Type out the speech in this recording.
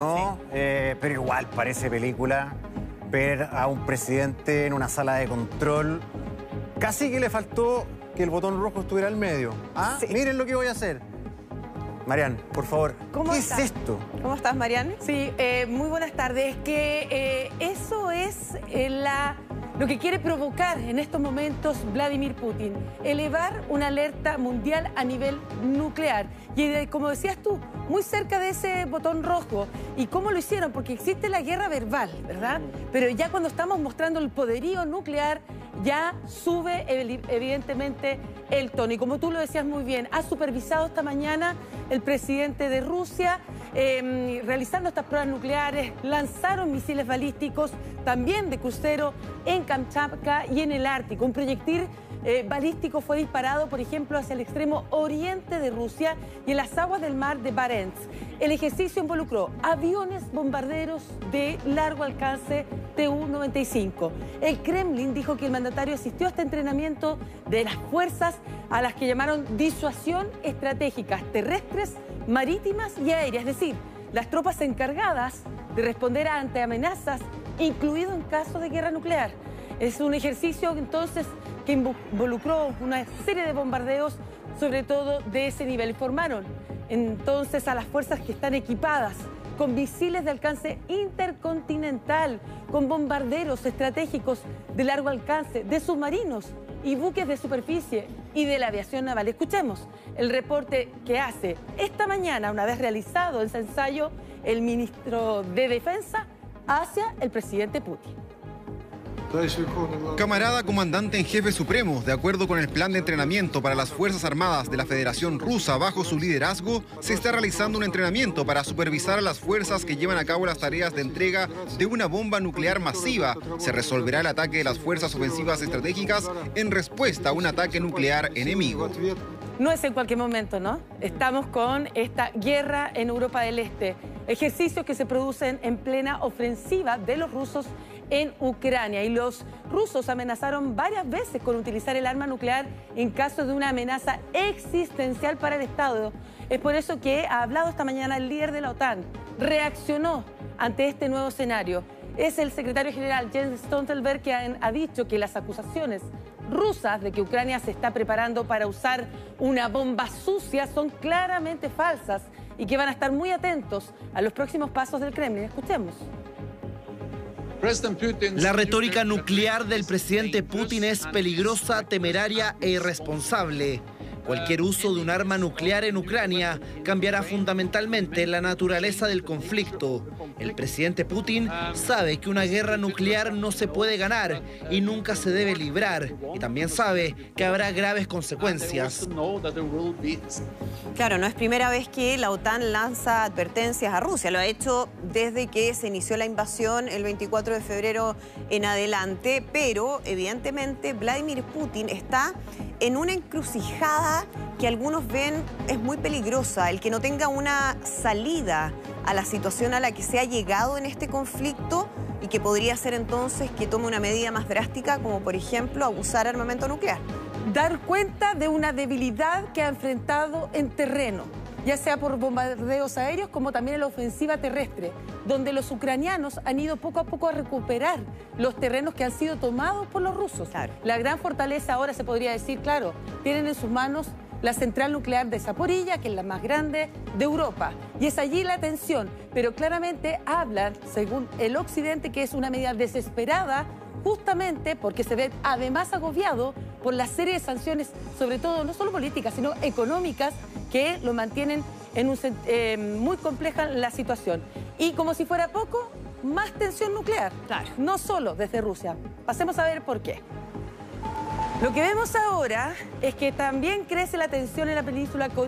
¿no? Eh, pero igual parece película ver a un presidente en una sala de control. Casi que le faltó que el botón rojo estuviera al medio. ¿Ah? Miren lo que voy a hacer. Marian, por favor, ¿Cómo ¿qué estás? es esto? ¿Cómo estás, Marian? Sí, eh, muy buenas tardes. Que eh, eso es eh, la, lo que quiere provocar en estos momentos Vladimir Putin. Elevar una alerta mundial a nivel nuclear. Y eh, como decías tú, muy cerca de ese botón rojo. ¿Y cómo lo hicieron? Porque existe la guerra verbal, ¿verdad? Pero ya cuando estamos mostrando el poderío nuclear, ya sube evi- evidentemente el tono. Y como tú lo decías muy bien, ha supervisado esta mañana el presidente de Rusia eh, realizando estas pruebas nucleares, lanzaron misiles balísticos también de crucero en Kamchatka y en el Ártico. Un proyectil eh, balístico fue disparado, por ejemplo, hacia el extremo oriente de Rusia y en las aguas del mar de Barents. El ejercicio involucró aviones bombarderos de largo alcance Tu-95. El Kremlin dijo que el mandatario asistió a este entrenamiento de las fuerzas a las que llamaron disuasión estratégicas terrestres, marítimas y aéreas, es decir, las tropas encargadas de responder ante amenazas, incluido en caso de guerra nuclear. Es un ejercicio entonces que invo- involucró una serie de bombardeos, sobre todo de ese nivel. Formaron entonces a las fuerzas que están equipadas con misiles de alcance intercontinental, con bombarderos estratégicos de largo alcance, de submarinos y buques de superficie y de la aviación naval. Escuchemos el reporte que hace esta mañana, una vez realizado ese ensayo, el ministro de Defensa hacia el presidente Putin. Camarada comandante en jefe supremo, de acuerdo con el plan de entrenamiento para las Fuerzas Armadas de la Federación Rusa bajo su liderazgo, se está realizando un entrenamiento para supervisar a las fuerzas que llevan a cabo las tareas de entrega de una bomba nuclear masiva. Se resolverá el ataque de las fuerzas ofensivas estratégicas en respuesta a un ataque nuclear enemigo. No es en cualquier momento, ¿no? Estamos con esta guerra en Europa del Este, ejercicios que se producen en plena ofensiva de los rusos en Ucrania. Y los rusos amenazaron varias veces con utilizar el arma nuclear en caso de una amenaza existencial para el Estado. Es por eso que ha hablado esta mañana el líder de la OTAN, reaccionó ante este nuevo escenario. Es el secretario general Jens Stoltenberg que ha, dicho que las acusaciones rusas de que Ucrania se está preparando para usar una bomba sucia son claramente falsas y que van a estar muy atentos a los próximos pasos del Kremlin. Escuchemos. La retórica nuclear del presidente Putin es peligrosa, temeraria e irresponsable. Cualquier uso de un arma nuclear en Ucrania cambiará fundamentalmente la naturaleza del conflicto. El presidente Putin sabe que una guerra nuclear no se puede ganar y nunca se debe librar. Y también sabe que habrá graves consecuencias. Claro, no es primera vez que la OTAN lanza advertencias a Rusia. Lo ha hecho desde que se inició la invasión el 24 de febrero en adelante. Pero, evidentemente, Vladimir Putin está en una encrucijada que algunos ven es muy peligrosa. El que no tenga una salida a la situación a la que se ha llegado en este conflicto y que podría ser entonces que tome una medida más drástica, como por ejemplo abusar armamento nuclear. Dar cuenta de una debilidad que ha enfrentado en terreno, ya sea por bombardeos aéreos como también en la ofensiva terrestre, donde los ucranianos han ido poco a poco a recuperar los terrenos que han sido tomados por los rusos. Claro. La gran fortaleza ahora se podría decir, claro, tienen en sus manos la central nuclear de Zaporilla, que es la más grande de Europa. Y es allí la tensión, pero claramente hablan, según el Occidente, que es una medida desesperada, justamente porque se ve además agobiado por la serie de sanciones, sobre todo no solo políticas, sino económicas, que lo mantienen en un, eh, muy compleja la situación. Y como si fuera poco, más tensión nuclear. Claro. No solo desde Rusia. Pasemos a ver por qué. Lo que vemos ahora es que también crece la tensión en la península coreana.